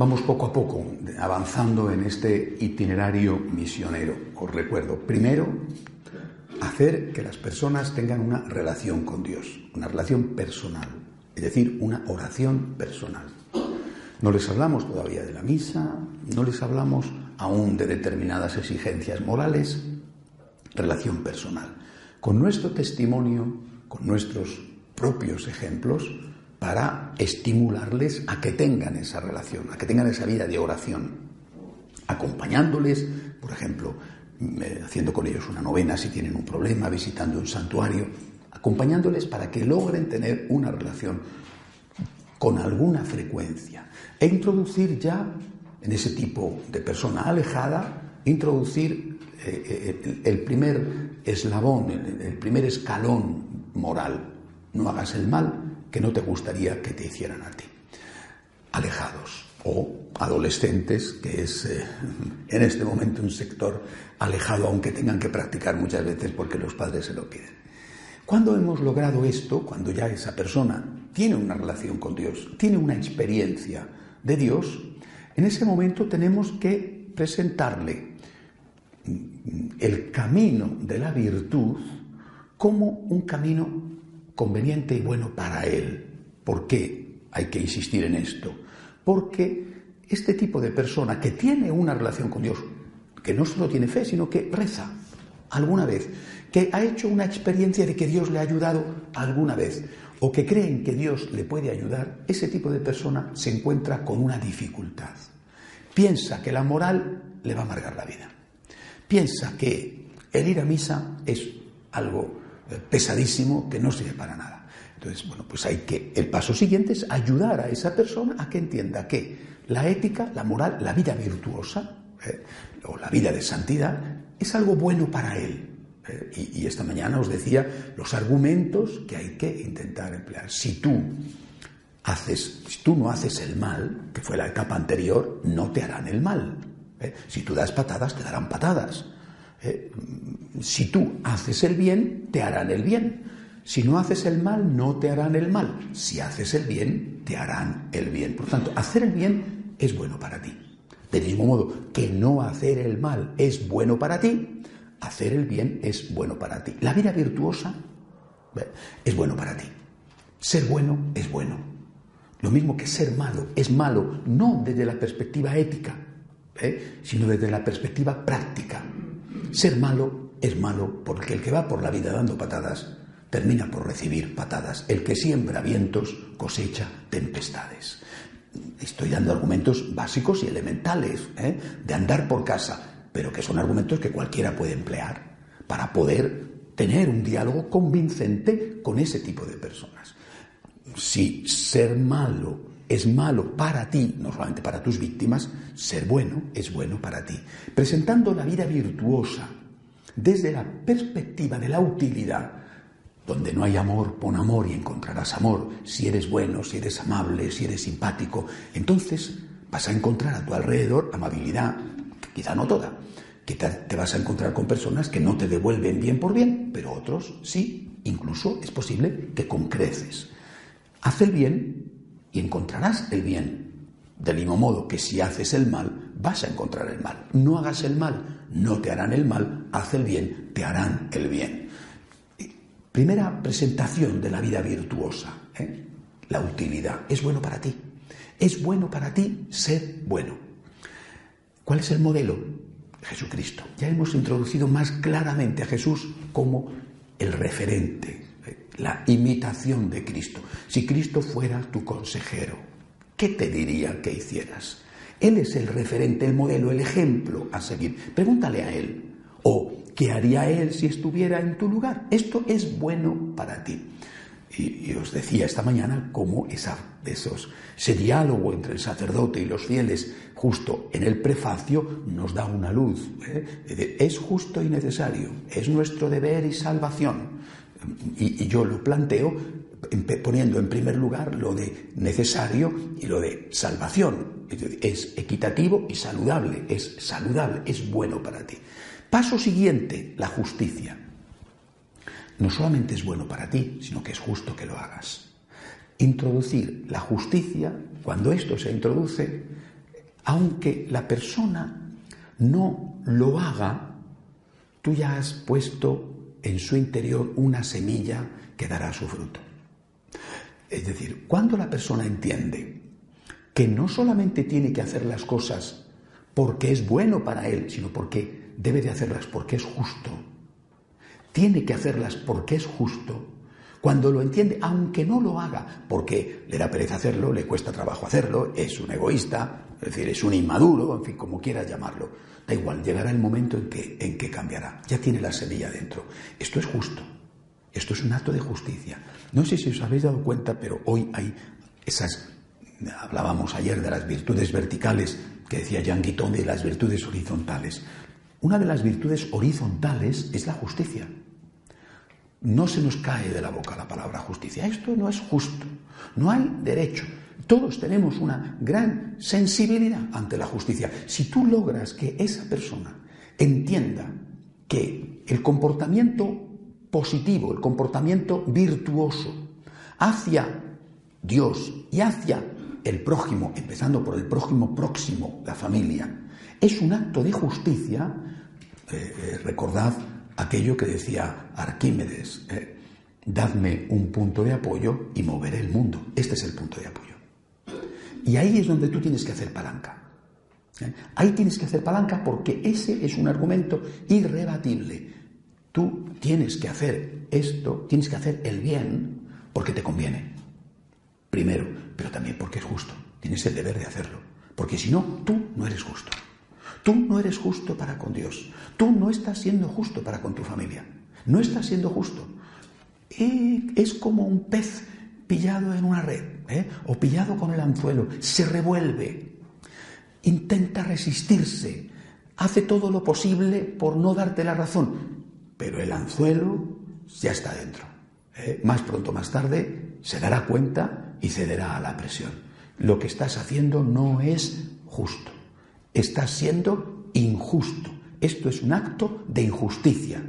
Vamos poco a poco avanzando en este itinerario misionero. Os recuerdo, primero, hacer que las personas tengan una relación con Dios, una relación personal, es decir, una oración personal. No les hablamos todavía de la misa, no les hablamos aún de determinadas exigencias morales, relación personal. Con nuestro testimonio, con nuestros propios ejemplos, para estimularles a que tengan esa relación, a que tengan esa vida de oración, acompañándoles, por ejemplo, eh, haciendo con ellos una novena si tienen un problema, visitando un santuario, acompañándoles para que logren tener una relación con alguna frecuencia e introducir ya en ese tipo de persona alejada, introducir eh, eh, el, primer eslabón, el primer escalón moral. No hagas el mal, que no te gustaría que te hicieran a ti. Alejados o adolescentes, que es eh, en este momento un sector alejado, aunque tengan que practicar muchas veces porque los padres se lo piden. Cuando hemos logrado esto, cuando ya esa persona tiene una relación con Dios, tiene una experiencia de Dios, en ese momento tenemos que presentarle el camino de la virtud como un camino conveniente y bueno para él. ¿Por qué hay que insistir en esto? Porque este tipo de persona que tiene una relación con Dios, que no solo tiene fe, sino que reza alguna vez, que ha hecho una experiencia de que Dios le ha ayudado alguna vez, o que creen que Dios le puede ayudar, ese tipo de persona se encuentra con una dificultad. Piensa que la moral le va a amargar la vida. Piensa que el ir a misa es algo pesadísimo que no sirve para nada. Entonces, bueno, pues hay que, el paso siguiente es ayudar a esa persona a que entienda que la ética, la moral, la vida virtuosa eh, o la vida de santidad es algo bueno para él. Eh, y, esta mañana os decía los argumentos que hay que intentar emplear. Si tú haces, si tú no haces el mal, que fue la etapa anterior, no te harán el mal. Eh. Si tú das patadas, te darán patadas. Eh, si tú haces el bien, te harán el bien. Si no haces el mal, no te harán el mal. Si haces el bien, te harán el bien. Por tanto, hacer el bien es bueno para ti. Del mismo modo que no hacer el mal es bueno para ti, hacer el bien es bueno para ti. La vida virtuosa es bueno para ti. Ser bueno es bueno. Lo mismo que ser malo es malo, no desde la perspectiva ética, ¿eh? sino desde la perspectiva práctica. Ser malo es malo porque el que va por la vida dando patadas termina por recibir patadas. El que siembra vientos cosecha tempestades. Estoy dando argumentos básicos y elementales ¿eh? de andar por casa, pero que son argumentos que cualquiera puede emplear para poder tener un diálogo convincente con ese tipo de personas. Si ser malo es malo para ti, no solamente para tus víctimas, ser bueno es bueno para ti. Presentando la vida virtuosa desde la perspectiva de la utilidad, donde no hay amor, pon amor y encontrarás amor. Si eres bueno, si eres amable, si eres simpático, entonces vas a encontrar a tu alrededor amabilidad, quizá no toda, que te vas a encontrar con personas que no te devuelven bien por bien, pero otros sí, incluso es posible que con creces. Haz el bien y encontrarás el bien. Del mismo modo que si haces el mal, vas a encontrar el mal. No hagas el mal, no te harán el mal, haz el bien, te harán el bien. Primera presentación de la vida virtuosa, ¿eh? la utilidad. Es bueno para ti. Es bueno para ti ser bueno. ¿Cuál es el modelo? Jesucristo. Ya hemos introducido más claramente a Jesús como el referente, la imitación de Cristo. Si Cristo fuera tu consejero, ¿qué te diría que hicieras? Él es el referente, el modelo, el ejemplo a seguir. Pregúntale a Él. O, ¿qué haría Él si estuviera en tu lugar? Esto es bueno para ti. Y, os decía esta mañana cómo esa, esos, ese diálogo entre el sacerdote y los fieles, justo en el prefacio, nos da una luz. ¿eh? Es justo y necesario, es nuestro deber y salvación. Y, yo lo planteo poniendo en primer lugar lo de necesario y lo de salvación. Es equitativo y saludable, es saludable, es bueno para ti. Paso siguiente, la justicia no solamente es bueno para ti, sino que es justo que lo hagas. Introducir la justicia, cuando esto se introduce, aunque la persona no lo haga, tú ya has puesto en su interior una semilla que dará su fruto. Es decir, cuando la persona entiende que no solamente tiene que hacer las cosas porque es bueno para él, sino porque debe de hacerlas porque es justo, tiene que hacerlas porque es justo, cuando lo entiende, aunque no lo haga, porque le da pereza hacerlo, le cuesta trabajo hacerlo, es un egoísta, es decir, es un inmaduro, en fin, como quieras llamarlo, da igual, llegará el momento en que, en que cambiará, ya tiene la semilla dentro. Esto es justo, esto es un acto de justicia. No sé si os habéis dado cuenta, pero hoy hay esas, hablábamos ayer de las virtudes verticales, que decía Jean Guiton, las virtudes horizontales. Una de las virtudes horizontales es la justicia. No se nos cae de la boca la palabra justicia. Esto no es justo. No hay derecho. Todos tenemos una gran sensibilidad ante la justicia. Si tú logras que esa persona entienda que el comportamiento positivo, el comportamiento virtuoso hacia Dios y hacia el prójimo, empezando por el prójimo próximo, la familia, es un acto de justicia, eh, eh, recordad aquello que decía Arquímedes, eh, dadme un punto de apoyo y moveré el mundo. Este es el punto de apoyo. Y ahí es donde tú tienes que hacer palanca. Ahí tienes que hacer palanca porque ese es un argumento irrebatible. Tú tienes que hacer esto, tienes que hacer el bien porque te conviene. Primero, pero también porque es justo. Tienes el deber de hacerlo. Porque si no, tú no eres justo. Tú no eres justo para con Dios. Tú no estás siendo justo para con tu familia. No estás siendo justo. es como un pez pillado en una red ¿eh? o pillado con el anzuelo. Se revuelve. Intenta resistirse. Hace todo lo posible por no darte la razón. Pero el anzuelo ya está dentro. ¿eh? Más pronto más tarde se dará cuenta y cederá a la presión. Lo que estás haciendo no es justo estás siendo injusto. Esto es un acto de injusticia.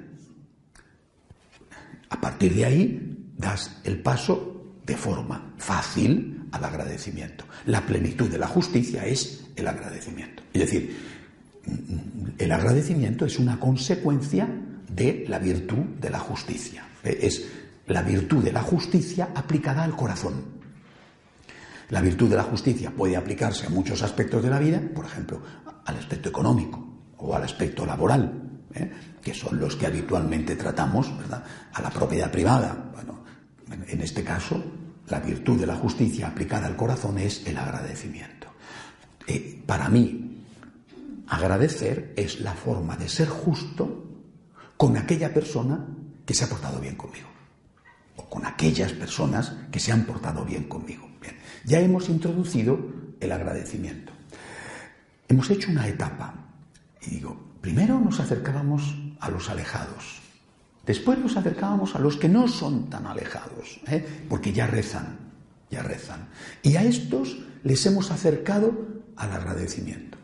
A partir de ahí das el paso de forma fácil al agradecimiento. La plenitud de la justicia es el agradecimiento. Es decir, el agradecimiento es una consecuencia de la virtud de la justicia. Es la virtud de la justicia aplicada al corazón. La virtud de la justicia puede aplicarse a muchos aspectos de la vida, por ejemplo, al aspecto económico o al aspecto laboral, ¿eh? que son los que habitualmente tratamos, ¿verdad? A la propiedad privada. Bueno, en este caso, la virtud de la justicia aplicada al corazón es el agradecimiento. Eh, para mí, agradecer es la forma de ser justo con aquella persona que se ha portado bien conmigo, o con aquellas personas que se han portado bien conmigo. Ya hemos introducido el agradecimiento. Hemos hecho una etapa. Y digo, primero nos acercábamos a los alejados. Después nos acercábamos a los que no son tan alejados, ¿eh? porque ya rezan, ya rezan. Y a estos les hemos acercado al agradecimiento.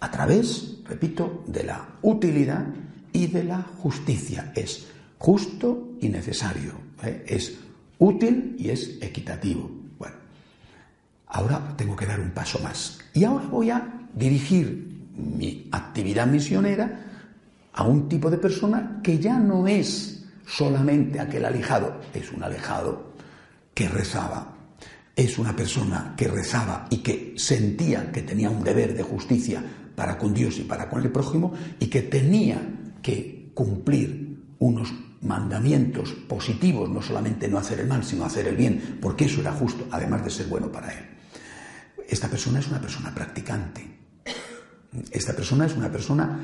A través, repito, de la utilidad y de la justicia. Es justo y necesario. ¿eh? Es útil y es equitativo. Ahora tengo que dar un paso más. Y ahora voy a dirigir mi actividad misionera a un tipo de persona que ya no es solamente aquel alejado, es un alejado que rezaba, es una persona que rezaba y que sentía que tenía un deber de justicia para con Dios y para con el prójimo y que tenía que cumplir unos mandamientos positivos, no solamente no hacer el mal, sino hacer el bien, porque eso era justo, además de ser bueno para él esta persona es una persona practicante. Esta persona es una persona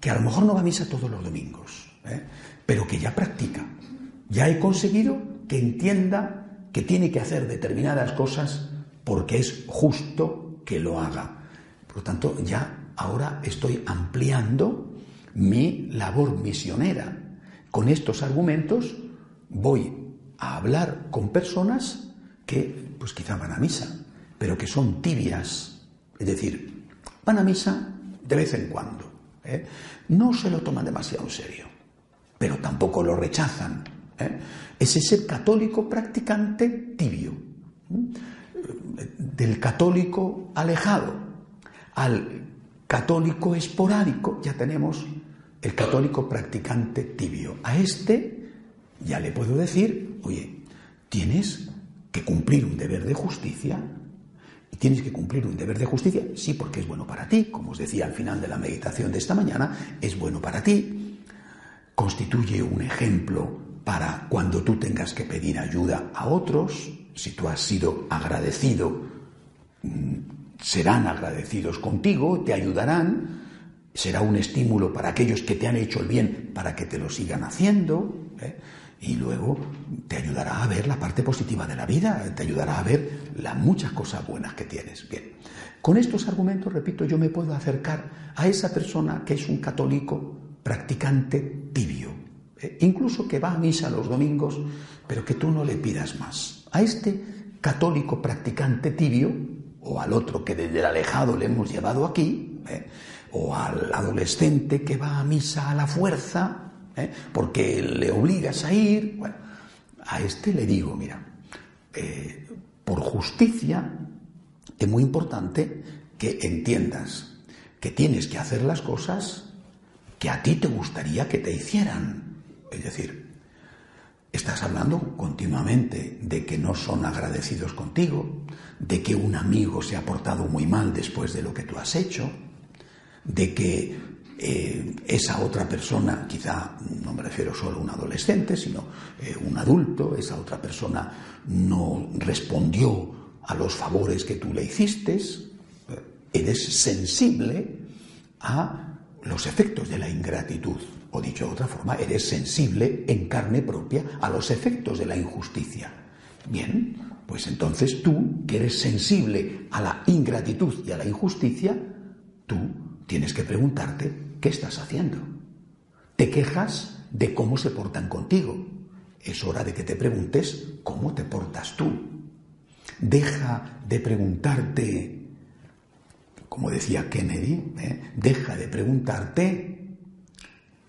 que a lo mejor no va a misa todos los domingos, ¿eh? pero que ya practica. Ya he conseguido que entienda que tiene que hacer determinadas cosas porque es justo que lo haga. Por lo tanto, ya ahora estoy ampliando mi labor misionera. Con estos argumentos voy a hablar con personas que, pues quizá van a misa, pero que son tibias. Es decir, van a misa de vez en cuando. ¿Eh? No se lo toman demasiado serio, pero tampoco lo rechazan. ¿eh? Es ese católico practicante tibio, ¿eh? del católico alejado al católico esporádico, ya tenemos el católico practicante tibio. A este ya le puedo decir, oye, tienes que cumplir un deber de justicia. Tienes que cumplir un deber de justicia, sí, porque es bueno para ti, como os decía al final de la meditación de esta mañana, es bueno para ti. Constituye un ejemplo para cuando tú tengas que pedir ayuda a otros, si tú has sido agradecido, mm, serán agradecidos contigo, te ayudarán, será un estímulo para aquellos que te han hecho el bien para que te lo sigan haciendo. ¿eh? Y luego te ayudará a ver la parte positiva de la vida, te ayudará a ver las muchas cosas buenas que tienes. Bien, con estos argumentos, repito, yo me puedo acercar a esa persona que es un católico practicante tibio, eh, incluso que va a misa los domingos, pero que tú no le pidas más. A este católico practicante tibio, o al otro que desde el alejado le hemos llevado aquí, eh, o al adolescente que va a misa a la fuerza, ¿eh? porque le obligas a ir. Bueno, a este le digo, mira, eh, por justicia es muy importante que entiendas que tienes que hacer las cosas que a ti te gustaría que te hicieran. Es decir, estás hablando continuamente de que no son agradecidos contigo, de que un amigo se ha portado muy mal después de lo que tú has hecho, de que eh, esa otra persona, quizá no me refiero solo a un adolescente, sino eh, un adulto, esa otra persona no respondió a los favores que tú le hiciste, eh, eres sensible a los efectos de la ingratitud, o dicho de otra forma, eres sensible en carne propia a los efectos de la injusticia. Bien, pues entonces tú, que eres sensible a la ingratitud y a la injusticia, tú tienes que preguntarte ¿qué estás haciendo? Te quejas de cómo se portan contigo. Es hora de que te preguntes cómo te portas tú. Deja de preguntarte, como decía Kennedy, ¿eh? deja de preguntarte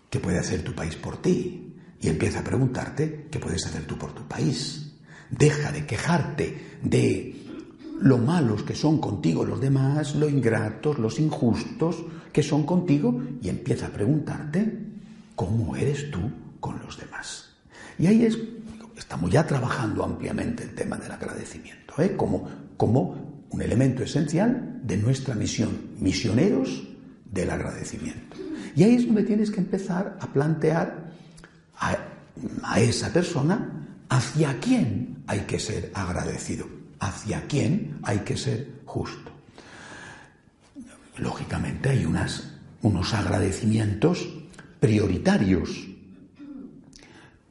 qué puede hacer tu país por ti y empieza a preguntarte qué puedes hacer tú por tu país. Deja de quejarte de lo malos que son contigo los demás, lo ingratos, los injustos que son contigo y empieza a preguntarte cómo eres tú con los demás. Y ahí es, estamos ya trabajando ampliamente el tema del agradecimiento, ¿eh? como, como un elemento esencial de nuestra misión, misioneros del agradecimiento. Y ahí es donde tienes que empezar a plantear a, a esa persona hacia quién hay que ser agradecido hacia quién hay que ser justo. Lógicamente hay unos agradecimientos prioritarios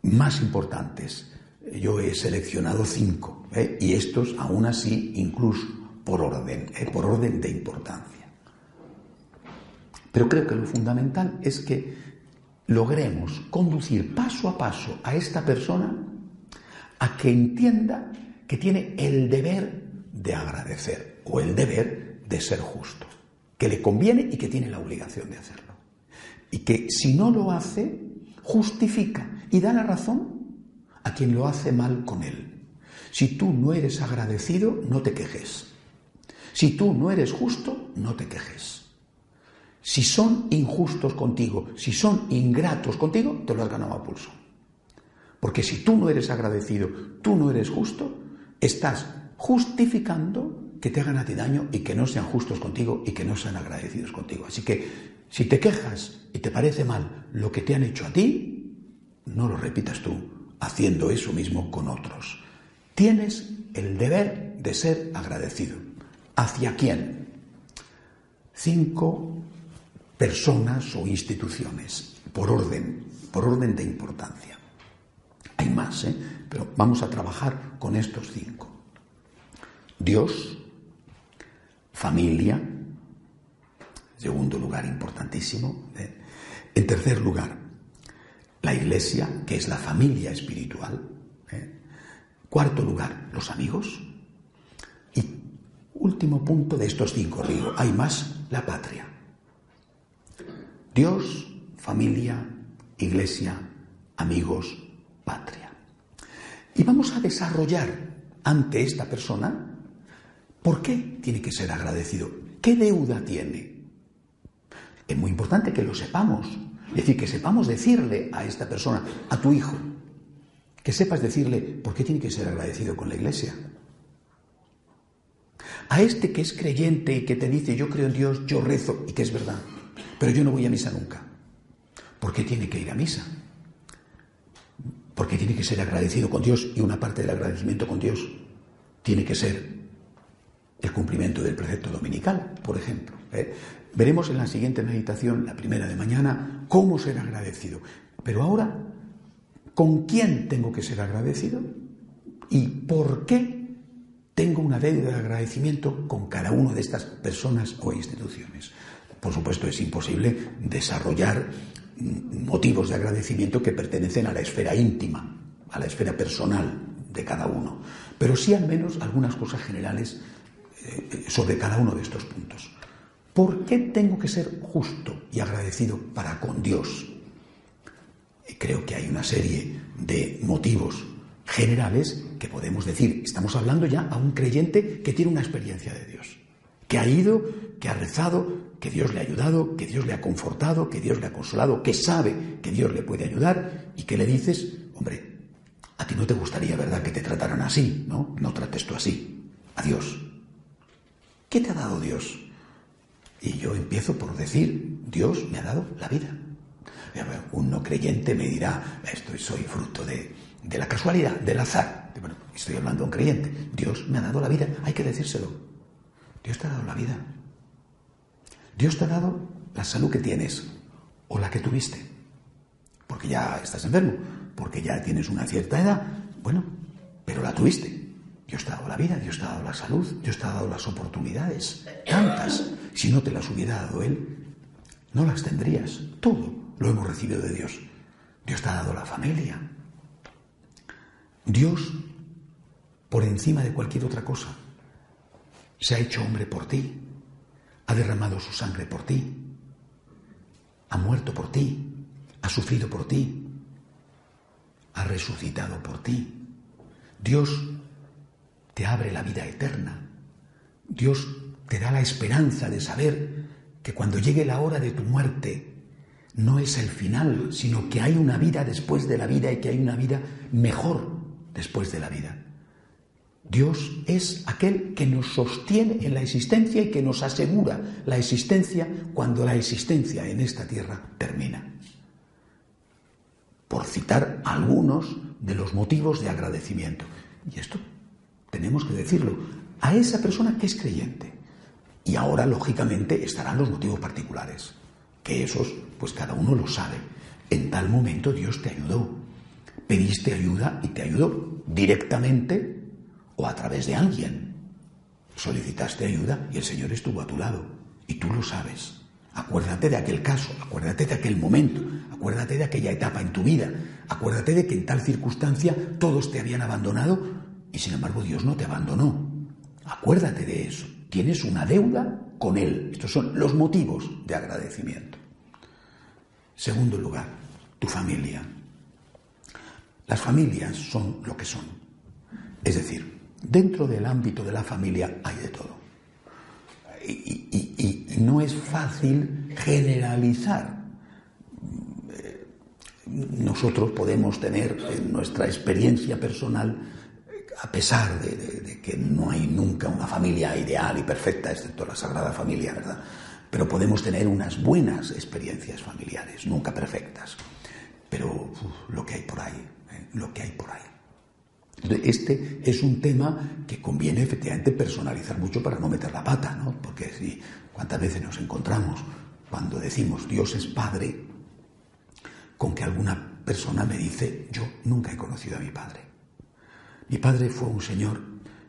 más importantes. Yo he seleccionado cinco ¿eh? y estos aún así incluso por orden, ¿eh? por orden de importancia. Pero creo que lo fundamental es que logremos conducir paso a paso a esta persona a que entienda que tiene el deber de agradecer o el deber de ser justo, que le conviene y que tiene la obligación de hacerlo. Y que si no lo hace, justifica y da la razón a quien lo hace mal con él. Si tú no eres agradecido, no te quejes. Si tú no eres justo, no te quejes. Si son injustos contigo, si son ingratos contigo, te lo has ganado a pulso. Porque si tú no eres agradecido, tú no eres justo, estás justificando que te hagan a ti daño y que no sean justos contigo y que no sean agradecidos contigo. Así que si te quejas y te parece mal lo que te han hecho a ti, no lo repitas tú haciendo eso mismo con otros. Tienes el deber de ser agradecido. ¿Hacia quién? Cinco personas o instituciones, por orden, por orden de importancia. Hay más, ¿eh? pero vamos a trabajar con estos cinco. Dios, familia, segundo lugar importantísimo. ¿eh? En tercer lugar, la iglesia, que es la familia espiritual. ¿eh? Cuarto lugar, los amigos. Y último punto de estos cinco, digo, hay más, la patria. Dios, familia, iglesia, amigos, patria. Y vamos a desarrollar ante esta persona por qué tiene que ser agradecido, qué deuda tiene. Es muy importante que lo sepamos, es decir, que sepamos decirle a esta persona, a tu hijo, que sepas decirle por qué tiene que ser agradecido con la iglesia. A este que es creyente y que te dice, yo creo en Dios, yo rezo, y que es verdad, pero yo no voy a misa nunca. ¿Por qué tiene que ir a misa? Porque tiene que ser agradecido con Dios y una parte del agradecimiento con Dios tiene que ser el cumplimiento del precepto dominical, por ejemplo. ¿eh? Veremos en la siguiente meditación, la primera de mañana, cómo ser agradecido. Pero ahora, ¿con quién tengo que ser agradecido? ¿Y por qué tengo una deuda de agradecimiento con cada una de estas personas o instituciones? Por supuesto, es imposible desarrollar motivos de agradecimiento que pertenecen a la esfera íntima, a la esfera personal de cada uno, pero sí al menos algunas cosas generales eh, sobre cada uno de estos puntos. ¿Por qué tengo que ser justo y agradecido para con Dios? Creo que hay una serie de motivos generales que podemos decir, estamos hablando ya a un creyente que tiene una experiencia de Dios, que ha ido, que ha rezado, que Dios le ha ayudado, que Dios le ha confortado, que Dios le ha consolado, que sabe que Dios le puede ayudar y que le dices, hombre, a ti no te gustaría, ¿verdad?, que te trataran así, ¿no? No trates tú así. Adiós. ¿Qué te ha dado Dios? Y yo empiezo por decir, Dios me ha dado la vida. Un no creyente me dirá, esto soy fruto de, de la casualidad, del azar. Bueno, estoy hablando a un creyente. Dios me ha dado la vida, hay que decírselo. Dios te ha dado la vida. Dios te ha dado la salud que tienes o la que tuviste, porque ya estás enfermo, porque ya tienes una cierta edad, bueno, pero la tuviste. Dios te ha dado la vida, Dios te ha dado la salud, Dios te ha dado las oportunidades, tantas. Si no te las hubiera dado Él, no las tendrías. Todo lo hemos recibido de Dios. Dios te ha dado la familia. Dios, por encima de cualquier otra cosa, se ha hecho hombre por ti ha derramado su sangre por ti, ha muerto por ti, ha sufrido por ti, ha resucitado por ti. Dios te abre la vida eterna. Dios te da la esperanza de saber que cuando llegue la hora de tu muerte no es el final, sino que hay una vida después de la vida y que hay una vida mejor después de la vida. Dios es aquel que nos sostiene en la existencia y que nos asegura la existencia cuando la existencia en esta tierra termina. Por citar algunos de los motivos de agradecimiento. Y esto tenemos que decirlo a esa persona que es creyente. Y ahora, lógicamente, estarán los motivos particulares, que esos, pues cada uno lo sabe. En tal momento Dios te ayudó. Pediste ayuda y te ayudó directamente o a través de alguien. Solicitaste ayuda y el Señor estuvo a tu lado. Y tú lo sabes. Acuérdate de aquel caso, acuérdate de aquel momento, acuérdate de aquella etapa en tu vida, acuérdate de que en tal circunstancia todos te habían abandonado y sin embargo Dios no te abandonó. Acuérdate de eso. Tienes una deuda con Él. Estos son los motivos de agradecimiento. Segundo lugar, tu familia. Las familias son lo que son. Es decir, Dentro del ámbito de la familia hay de todo. Y, no es fácil generalizar. Eh, nosotros podemos tener en nuestra experiencia personal, a pesar de, que no hay nunca una familia ideal y perfecta, excepto la Sagrada Familia, ¿verdad? Pero podemos tener unas buenas experiencias familiares, nunca perfectas. Pero lo que hay por ahí, ¿eh? lo que hay por ahí. Este es un tema que conviene efectivamente personalizar mucho para no meter la pata, ¿no? Porque si cuántas veces nos encontramos cuando decimos Dios es Padre, con que alguna persona me dice, yo nunca he conocido a mi padre. Mi padre fue un señor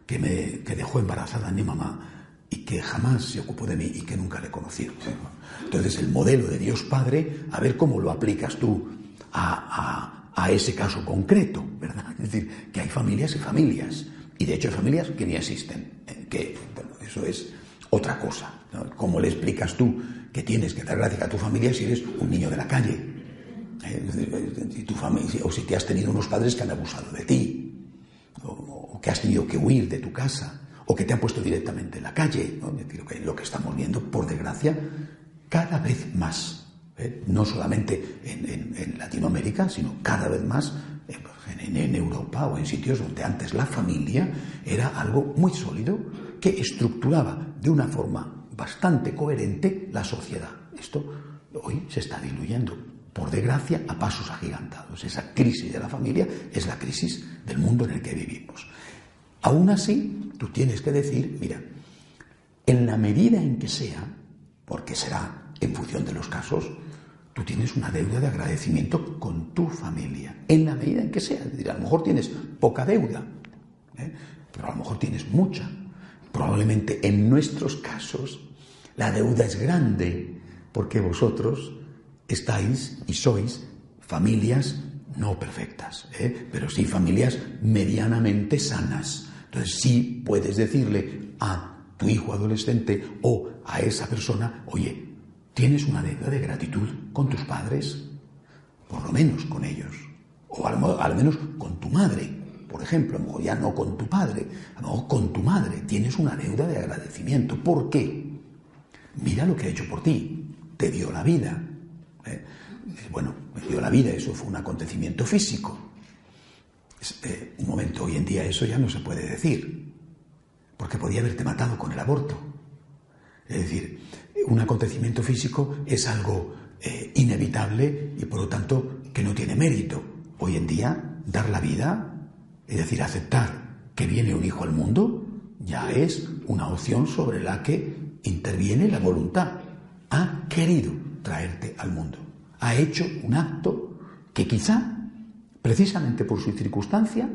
que me que dejó embarazada a mi mamá y que jamás se ocupó de mí y que nunca le he conocido. Entonces el modelo de Dios Padre, a ver cómo lo aplicas tú a, ese caso concreto, ¿verdad? Es decir, que hay familias y familias, y de hecho hay familias que ni existen, eh, que eso es otra cosa. ¿Cómo le explicas tú que tienes que dar gracias a tu familia si eres un niño de la calle? Eh, tu familia, o si te has tenido unos padres que han abusado de ti, o, que has tenido que huir de tu casa, o que te han puesto directamente en la calle. decir, que lo que estamos viendo, por desgracia, cada vez más. ¿Eh? No solamente en, Latinoamérica, sino cada vez más pues, en, Europa o en sitios donde antes la familia era algo muy sólido que estructuraba de una forma bastante coherente la sociedad. Esto hoy se está diluyendo, por desgracia, a pasos agigantados. Esa crisis de la familia es la crisis del mundo en el que vivimos. Aún así, tú tienes que decir, mira, en la medida en que sea, porque será en función de los casos, tú tienes una deuda de agradecimiento con tu familia, en la medida en que sea. A lo mejor tienes poca deuda, ¿eh? pero a lo mejor tienes mucha. Probablemente en nuestros casos la deuda es grande, porque vosotros estáis y sois familias no perfectas, ¿eh? pero sí familias medianamente sanas. Entonces sí puedes decirle a tu hijo adolescente o a esa persona, oye, tienes una deuda de gratitud con tus padres, por lo menos con ellos, o al, menos con tu madre, por ejemplo, a lo mejor ya no con tu padre, a lo mejor con tu madre, tienes una deuda de agradecimiento. ¿Por qué? Mira lo que ha hecho por ti, te dio la vida. ¿eh? Bueno, me dio la vida, eso fue un acontecimiento físico. Eh, un momento, hoy en día eso ya no se puede decir, porque podía haberte matado con el aborto. Es decir, un acontecimiento físico es algo eh, inevitable y por lo tanto que no tiene mérito. Hoy en día, dar la vida, es decir, aceptar que viene un hijo al mundo, ya es una opción sobre la que interviene la voluntad. Ha querido traerte al mundo. Ha hecho un acto que quizá, precisamente por su circunstancia,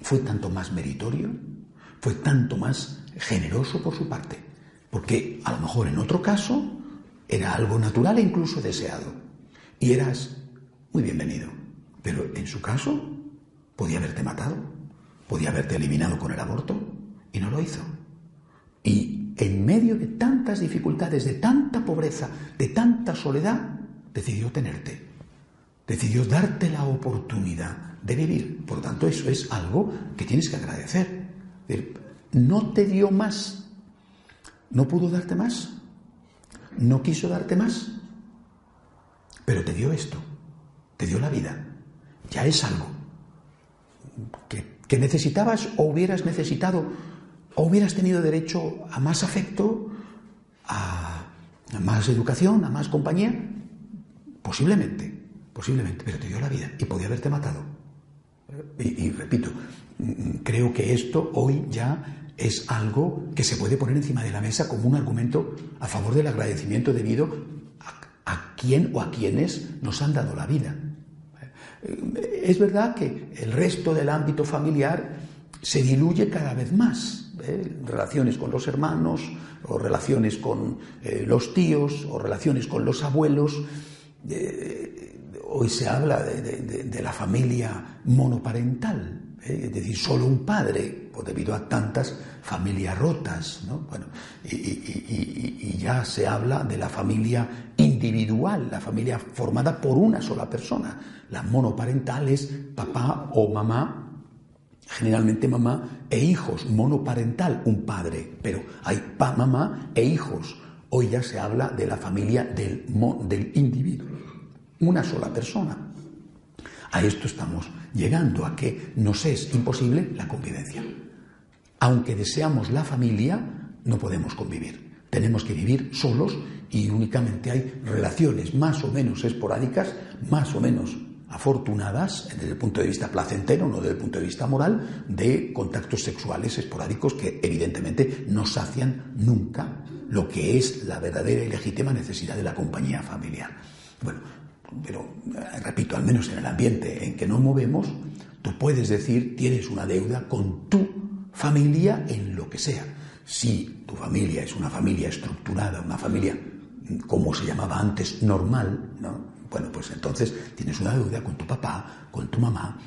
fue tanto más meritorio, fue tanto más generoso por su parte. Porque a lo mejor en otro caso era algo natural e incluso deseado. Y eras muy bienvenido. Pero en su caso podía haberte matado, podía haberte eliminado con el aborto y no lo hizo. Y en medio de tantas dificultades, de tanta pobreza, de tanta soledad, decidió tenerte. Decidió darte la oportunidad de vivir. Por tanto, eso es algo que tienes que agradecer. No te dio más no pudo darte más, no quiso darte más, pero te dio esto, te dio la vida. Ya es algo que, necesitabas o hubieras necesitado o hubieras tenido derecho a más afecto, a, más educación, a más compañía. Posiblemente, posiblemente, pero te dio la vida y podía haberte matado. y repito, creo que esto hoy ya es algo que se puede poner encima de la mesa como un argumento a favor del agradecimiento debido a, quien o a quienes nos han dado la vida. Eh, es verdad que el resto del ámbito familiar se diluye cada vez más. ¿eh? Relaciones con los hermanos, o relaciones con eh, los tíos, o relaciones con los abuelos. hoy se habla de la familia monoparental, es decir, solo un padre debido a tantas familias rotas, ¿no? Bueno, y, ya se habla de la familia individual, la familia formada por una sola persona. La monoparental es papá o mamá, generalmente mamá e hijos, monoparental, un padre, pero hay papá, mamá e hijos. Hoy ya se habla de la familia del, del individuo, una sola persona. A esto estamos llegando, a que nos es imposible la convivencia. Aunque deseamos la familia, no podemos convivir. Tenemos que vivir solos y únicamente hay relaciones más o menos esporádicas, más o menos afortunadas desde el punto de vista placentero, no desde el punto de vista moral, de contactos sexuales esporádicos que evidentemente no sacian nunca lo que es la verdadera y legítima necesidad de la compañía familiar. Bueno, pero repito, al menos en el ambiente en que nos movemos, tú puedes decir tienes una deuda con tu familia en lo que sea. Si tu familia es una familia estructurada, una familia como se llamaba antes normal, ¿no? Bueno, pues entonces tienes una deuda con tu papá, con tu mamá,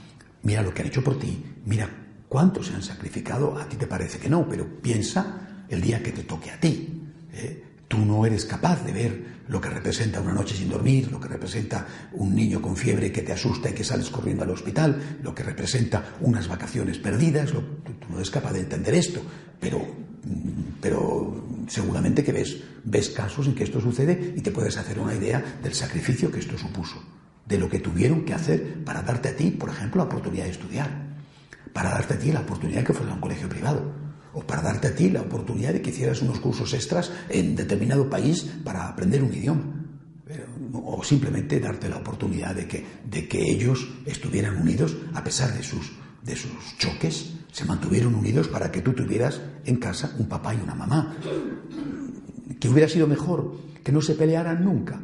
mira lo que han hecho por ti, mira cuánto se han sacrificado, a ti te parece que no, pero piensa el día que te toque a ti. ¿eh? Tú no eres capaz de ver lo que representa una noche sin dormir, lo que representa un niño con fiebre que te asusta y que sales corriendo al hospital, lo que representa unas vacaciones perdidas, tú, no eres capaz de entender esto, pero, pero seguramente que ves, ves casos en que esto sucede y te puedes hacer una idea del sacrificio que esto supuso, de lo que tuvieron que hacer para darte a ti, por ejemplo, la oportunidad de estudiar, para darte a ti la oportunidad de que fuera a un colegio privado o para darte a ti la oportunidad de que hicieras unos cursos extras en determinado país para aprender un idioma. o simplemente darte la oportunidad de que, de que ellos estuvieran unidos a pesar de sus, de sus choques, se mantuvieron unidos para que tú tuvieras en casa un papá y una mamá. Que hubiera sido mejor que no se pelearan nunca,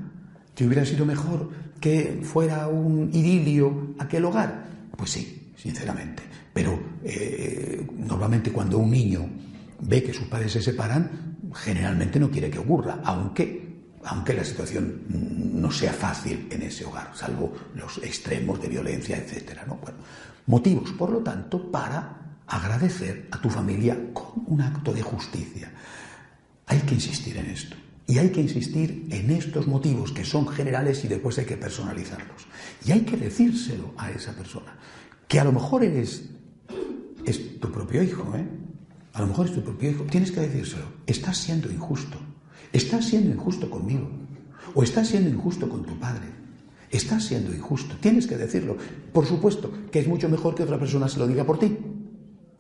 que hubiera sido mejor que fuera un idilio aquel hogar. Pues sí, sinceramente. Pero eh, normalmente cuando un niño ve que sus padres se separan, generalmente no quiere que ocurra, aunque, aunque la situación no sea fácil en ese hogar, salvo los extremos de violencia, etc. ¿no? motivos, por lo tanto, para agradecer a tu familia con un acto de justicia. Hay que insistir en esto. Y hay que insistir en estos motivos que son generales y después hay que personalizarlos. Y hay que decírselo a esa persona. Que a lo mejor eres es tu propio hijo, ¿eh? A lo mejor es tu propio hijo. Tienes que decírselo. Estás siendo injusto. Estás siendo injusto conmigo. O estás siendo injusto con tu padre. Estás siendo injusto. Tienes que decirlo. Por supuesto que es mucho mejor que otra persona se lo diga por ti.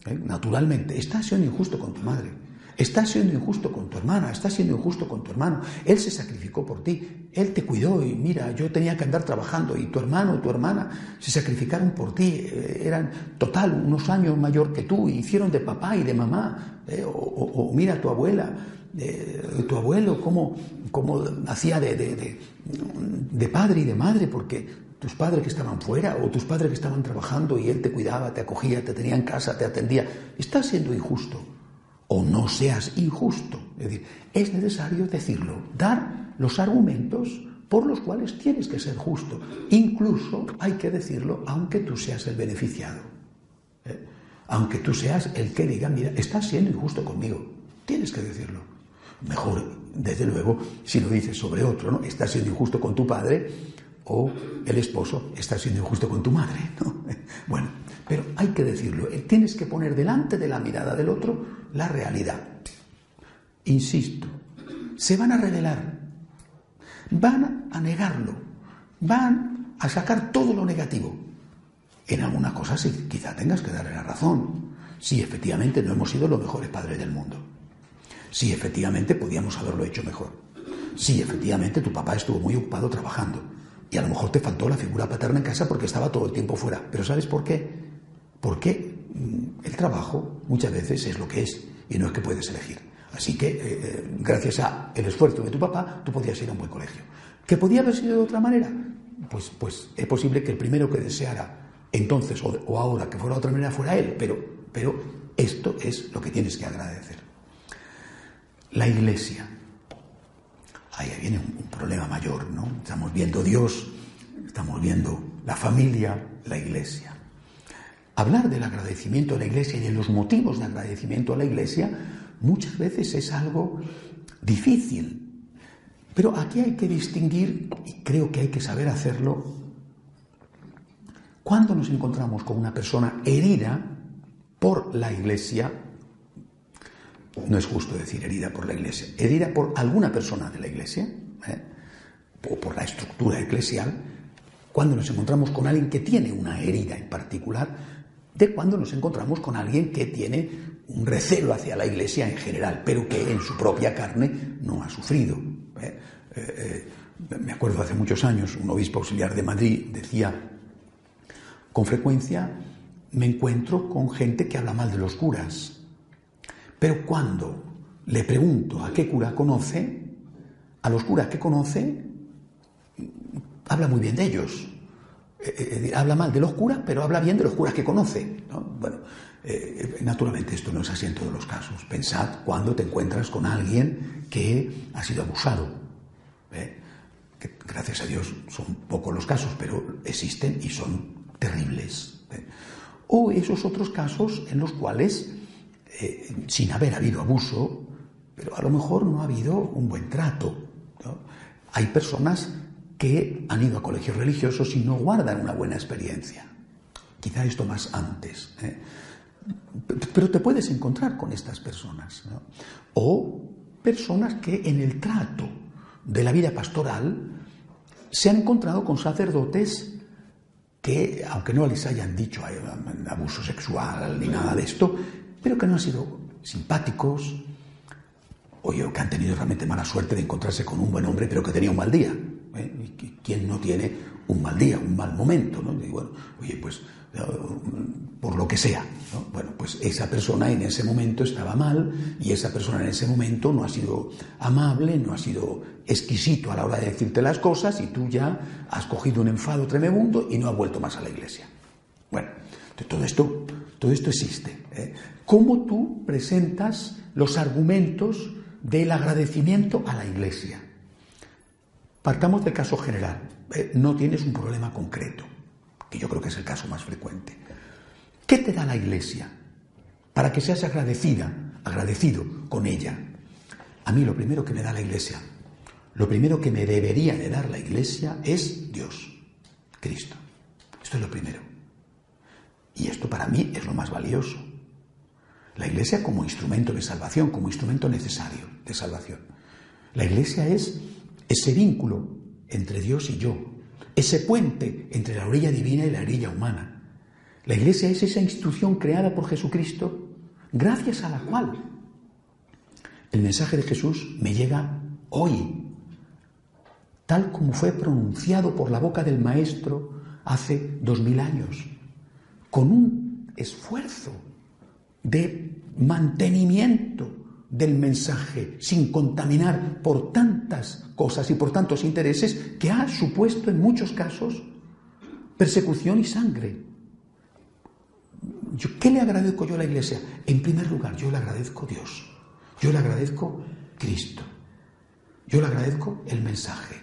¿eh? Naturalmente. Estás siendo injusto con tu madre. Estás siendo injusto con tu hermana, estás siendo injusto con tu hermano. Él se sacrificó por ti, él te cuidó y mira, yo tenía que andar trabajando y tu hermano tu hermana se sacrificaron por ti, eh, eran total unos años mayor que tú, hicieron de papá y de mamá. Eh, o, mira tu abuela, eh, tu abuelo, cómo, cómo hacía de, de, de padre y de madre, porque tus padres que estaban fuera o tus padres que estaban trabajando y él te cuidaba, te acogía, te tenía en casa, te atendía. Estás siendo injusto o no seas injusto. Es decir, es necesario decirlo, dar los argumentos por los cuales tienes que ser justo. Incluso hay que decirlo aunque tú seas el beneficiado. ¿eh? Aunque tú seas el que diga, mira, estás siendo injusto conmigo. Tienes que decirlo. Mejor, desde luego, si lo dices sobre otro, ¿no? Estás siendo injusto con tu padre o el esposo está siendo injusto con tu madre. ¿no? Bueno, pero hay que decirlo. Tienes que poner delante de la mirada del otro la realidad. Insisto, se van a revelar, van a negarlo, van a sacar todo lo negativo. En alguna cosa sí, quizá tengas que darle la razón. Si efectivamente no hemos sido los mejores padres del mundo. Si efectivamente podíamos haberlo hecho mejor. Si efectivamente tu papá estuvo muy ocupado trabajando. Y a lo mejor te faltó la figura paterna en casa porque estaba todo el tiempo fuera. Pero ¿sabes por qué? Porque mm, el trabajo muchas veces es lo que es y no es que puedes elegir. Así que, eh, eh, gracias a el esfuerzo de tu papá, tú podías ir a un buen colegio. ¿Que podía haber sido de otra manera? Pues, pues es posible que el primero que deseara entonces o, ahora que fuera de otra manera fuera él, pero, pero esto es lo que tienes que agradecer. La iglesia. Ahí viene un, un problema mayor, ¿no? Estamos viendo Dios, estamos viendo la familia, la iglesia. Hablar del agradecimiento a la iglesia y de los motivos de agradecimiento a la iglesia muchas veces es algo difícil. Pero aquí hay que distinguir, y creo que hay que saber hacerlo, cuando nos encontramos con una persona herida por la iglesia, no es justo decir herida por la iglesia, herida por alguna persona de la iglesia, ¿eh? o por la estructura eclesial, cuando nos encontramos con alguien que tiene una herida en particular, de cuando nos encontramos con alguien que tiene un recelo hacia la Iglesia en general, pero que en su propia carne no ha sufrido. ¿eh? Eh, eh, me acuerdo hace muchos años, un obispo auxiliar de Madrid decía, con frecuencia me encuentro con gente que habla mal de los curas, pero cuando le pregunto a qué cura conoce, a los curas que conoce, habla muy bien de ellos. Eh, eh, habla mal de los curas, pero habla bien de los curas que conoce. Bueno, naturalmente esto no es así en todos los casos. Pensad cuando te encuentras con alguien que ha sido abusado. Gracias a Dios son pocos los casos, pero existen y son terribles. O esos otros casos en los cuales, sin haber habido abuso, pero a lo mejor no ha habido un buen trato. Hay personas que han ido a colegios religiosos y no guardan una buena experiencia. Quizá esto más antes. ¿eh? Pero te puedes encontrar con estas personas. O personas que en el trato de la vida pastoral se han encontrado con sacerdotes que, aunque no les hayan dicho abuso sexual ni nada de esto, pero que no han sido simpáticos, o que han tenido realmente mala suerte de encontrarse con un buen hombre, pero que tenía un mal día. ¿Eh? ¿Quién no tiene un mal día, un mal momento? ¿no? bueno, oye, pues por lo que sea. Bueno, pues esa persona en ese momento estaba mal y esa persona en ese momento no ha sido amable, no ha sido exquisito a la hora de decirte las cosas y tú ya has cogido un enfado tremendo y no has vuelto más a la iglesia. Bueno, todo esto, todo esto existe. ¿eh? ¿Cómo tú presentas los argumentos del agradecimiento a la iglesia. Partamos del caso general. Eh, no tienes un problema concreto, que yo creo que es el caso más frecuente. ¿Qué te da la iglesia para que seas agradecida, agradecido con ella? A mí lo primero que me da la iglesia, lo primero que me debería de dar la iglesia es Dios, Cristo. Esto es lo primero. Y esto para mí es lo más valioso. La iglesia como instrumento de salvación, como instrumento necesario de salvación. La iglesia es ese vínculo entre Dios y yo, ese puente entre la orilla divina y la orilla humana. La iglesia es esa institución creada por Jesucristo, gracias a la cual el mensaje de Jesús me llega hoy, tal como fue pronunciado por la boca del Maestro hace dos mil años, con un esfuerzo de mantenimiento del mensaje sin contaminar por tantas cosas y por tantos intereses que ha supuesto en muchos casos persecución y sangre. ¿Qué le agradezco yo a la iglesia? En primer lugar, yo le agradezco a Dios. Yo le agradezco Cristo. Yo le agradezco el mensaje.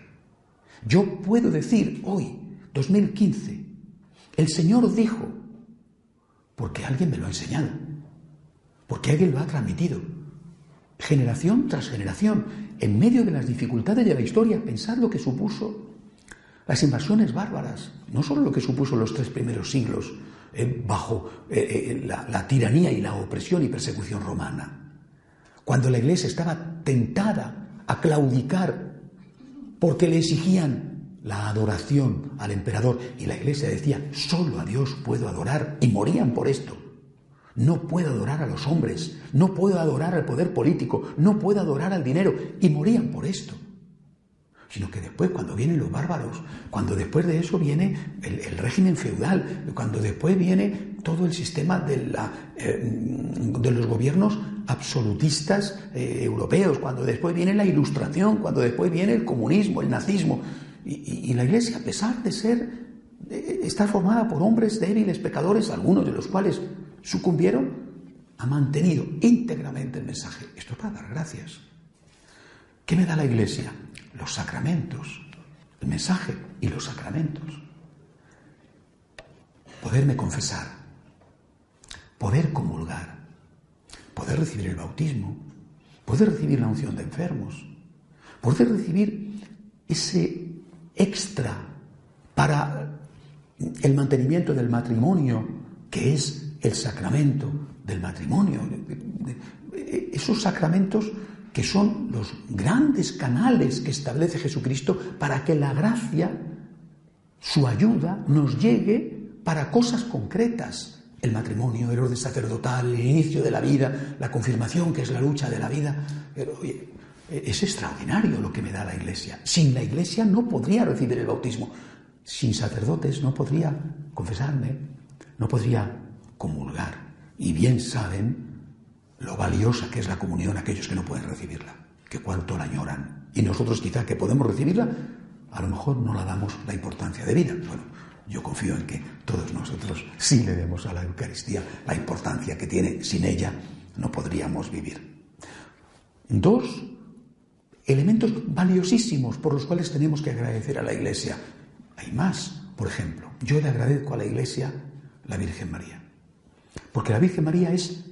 Yo puedo decir hoy, 2015, el Señor dijo, porque alguien me lo ha enseñado porque alguien lo ha transmitido. Generación tras generación, en medio de las dificultades de la historia, pensad lo que supuso las invasiones bárbaras, no solo lo que supuso los tres primeros siglos eh, bajo eh, eh, la tiranía y la opresión y persecución romana, cuando la iglesia estaba tentada a claudicar porque le exigían la adoración al emperador y la iglesia decía, solo a Dios puedo adorar y morían por esto. No puedo adorar a los hombres, no puedo adorar al poder político, no puedo adorar al dinero. Y morían por esto. Sino que después, cuando vienen los bárbaros, cuando después de eso viene el, régimen feudal, cuando después viene todo el sistema de, eh, de los gobiernos absolutistas eh, europeos, cuando después viene la ilustración, cuando después viene el comunismo, el nazismo, y, la iglesia, a pesar de ser, estar formada por hombres débiles, pecadores, algunos de los cuales sucumbieron, ha mantenido íntegramente el mensaje. Esto es para dar gracias. ¿Qué me da la Iglesia? Los sacramentos, el mensaje y los sacramentos. Poderme confesar, poder comulgar, poder recibir el bautismo, poder recibir la unción de enfermos, poder recibir ese extra para el mantenimiento del matrimonio, que es el sacramento del matrimonio, esos sacramentos que son los grandes canales que establece Jesucristo para que la gracia, su ayuda, nos llegue para cosas concretas. El matrimonio, el orden sacerdotal, el inicio de la vida, la confirmación, que es la lucha de la vida. Pero, es extraordinario lo que me da la Iglesia. Sin la Iglesia no podría recibir el bautismo. Sin sacerdotes no podría confesarme, no podría comulgar. Y bien saben lo valiosa que es la comunión aquellos que no pueden recibirla, que cuánto la añoran. Y nosotros quizá que podemos recibirla, a lo mejor no la damos la importancia de vida. Bueno, yo confío en que todos nosotros sí le demos a la Eucaristía la importancia que tiene. Sin ella no podríamos vivir. Dos elementos valiosísimos por los cuales tenemos que agradecer a la Iglesia. Hay más. Por ejemplo, yo le agradezco a la Iglesia la Virgen María. Porque la Virgen María es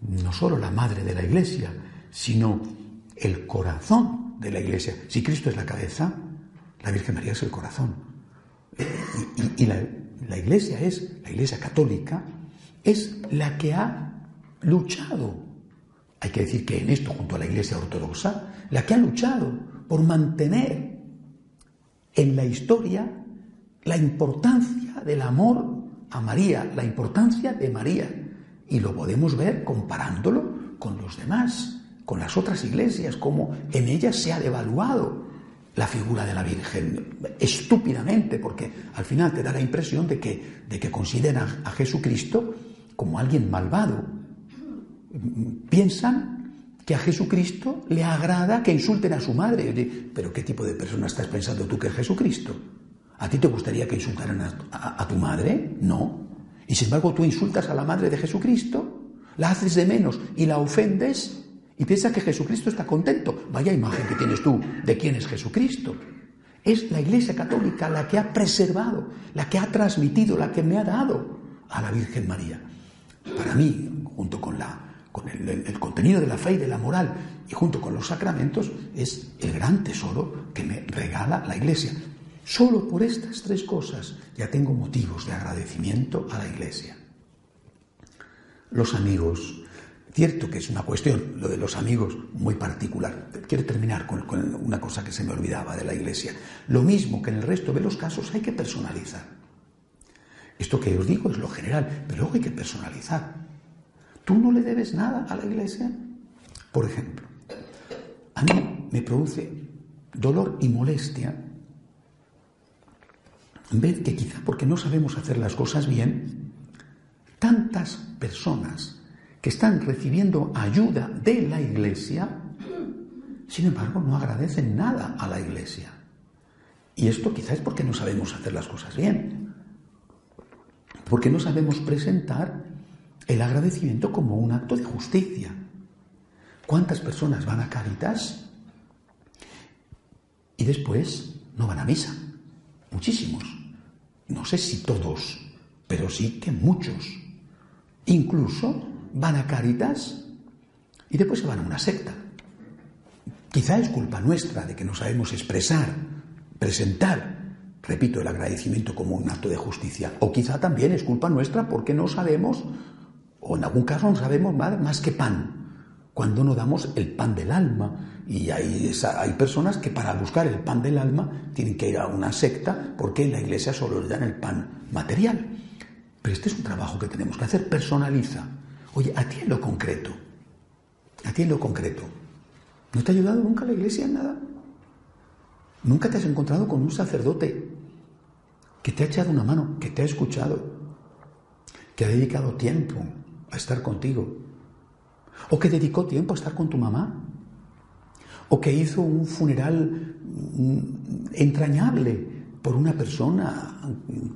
no solo la madre de la Iglesia, sino el corazón de la Iglesia. Si Cristo es la cabeza, la Virgen María es el corazón. Y, la, la Iglesia es, la Iglesia católica, es la que ha luchado. Hay que decir que en esto, junto a la Iglesia ortodoxa, la que ha luchado por mantener en la historia la importancia del amor a María, la importancia de María. Y lo podemos ver comparándolo con los demás, con las otras iglesias, como en ellas se ha devaluado la figura de la Virgen, estúpidamente, porque al final te da la impresión de que, de que consideran a Jesucristo como alguien malvado. Piensan que a Jesucristo le agrada que insulten a su madre. Pero ¿qué tipo de persona estás pensando tú que es Jesucristo? ¿A ti te gustaría que insultaran a, tu madre? No. Y sin embargo tú insultas a la madre de Jesucristo, la haces de menos y la ofendes y piensas que Jesucristo está contento. Vaya imagen que tienes tú de quién es Jesucristo. Es la Iglesia Católica la que ha preservado, la que ha transmitido, la que me ha dado a la Virgen María. Para mí, junto con, el, el contenido de la fe y de la moral y junto con los sacramentos, es el gran tesoro que me regala la Iglesia. Solo por estas tres cosas ya tengo motivos de agradecimiento a la Iglesia. Los amigos. Cierto que es una cuestión, lo de los amigos, muy particular. Quiero terminar con, una cosa que se me olvidaba de la Iglesia. Lo mismo que en el resto de los casos hay que personalizar. Esto que os digo es lo general, pero luego hay que personalizar. ¿Tú no le debes nada a la Iglesia? Por ejemplo, a mí me produce dolor y molestia Ved que quizá porque no sabemos hacer las cosas bien, tantas personas que están recibiendo ayuda de la iglesia, sin embargo no agradecen nada a la iglesia. Y esto quizá es porque no sabemos hacer las cosas bien, porque no sabemos presentar el agradecimiento como un acto de justicia. ¿Cuántas personas van a Caritas y después no van a misa? Muchísimos no sé si todos, pero sí que muchos. Incluso van a Caritas y después se van a una secta. Quizá es culpa nuestra de que no sabemos expresar, presentar, repito, el agradecimiento como un acto de justicia. O quizá también es culpa nuestra porque no sabemos, o en algún caso no sabemos más, más que pan, cuando no damos el pan del alma y hay, hay personas que para buscar el pan del alma tienen que ir a una secta porque en la iglesia solo les dan el pan material. Pero este es un trabajo que tenemos que hacer, personaliza. Oye, a ti en lo concreto, a ti en lo concreto, ¿no te ha ayudado nunca la iglesia en nada? ¿Nunca te has encontrado con un sacerdote que te ha echado una mano, que te ha escuchado, que ha dedicado tiempo a estar contigo? ¿O que dedicó tiempo a estar con tu mamá? o que hizo un funeral mm, entrañable por una persona